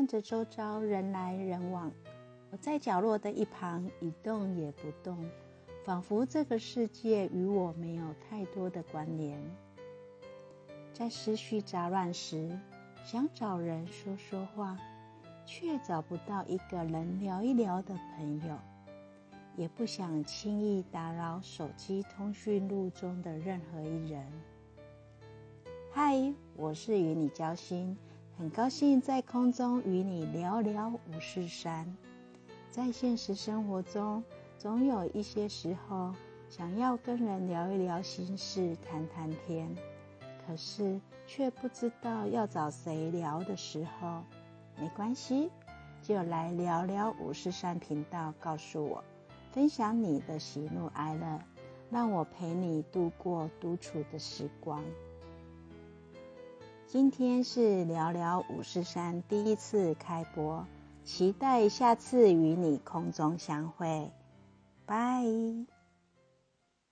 看着周遭人来人往，我在角落的一旁一动也不动，仿佛这个世界与我没有太多的关联。在思绪杂乱时，想找人说说话，却找不到一个人聊一聊的朋友，也不想轻易打扰手机通讯录中的任何一人。嗨，我是与你交心。很高兴在空中与你聊聊五四三。在现实生活中，总有一些时候想要跟人聊一聊心事、谈谈天，可是却不知道要找谁聊的时候，没关系，就来聊聊五四三频道，告诉我，分享你的喜怒哀乐，让我陪你度过独处的时光。今天是聊聊五四三第一次开播，期待下次与你空中相会，拜。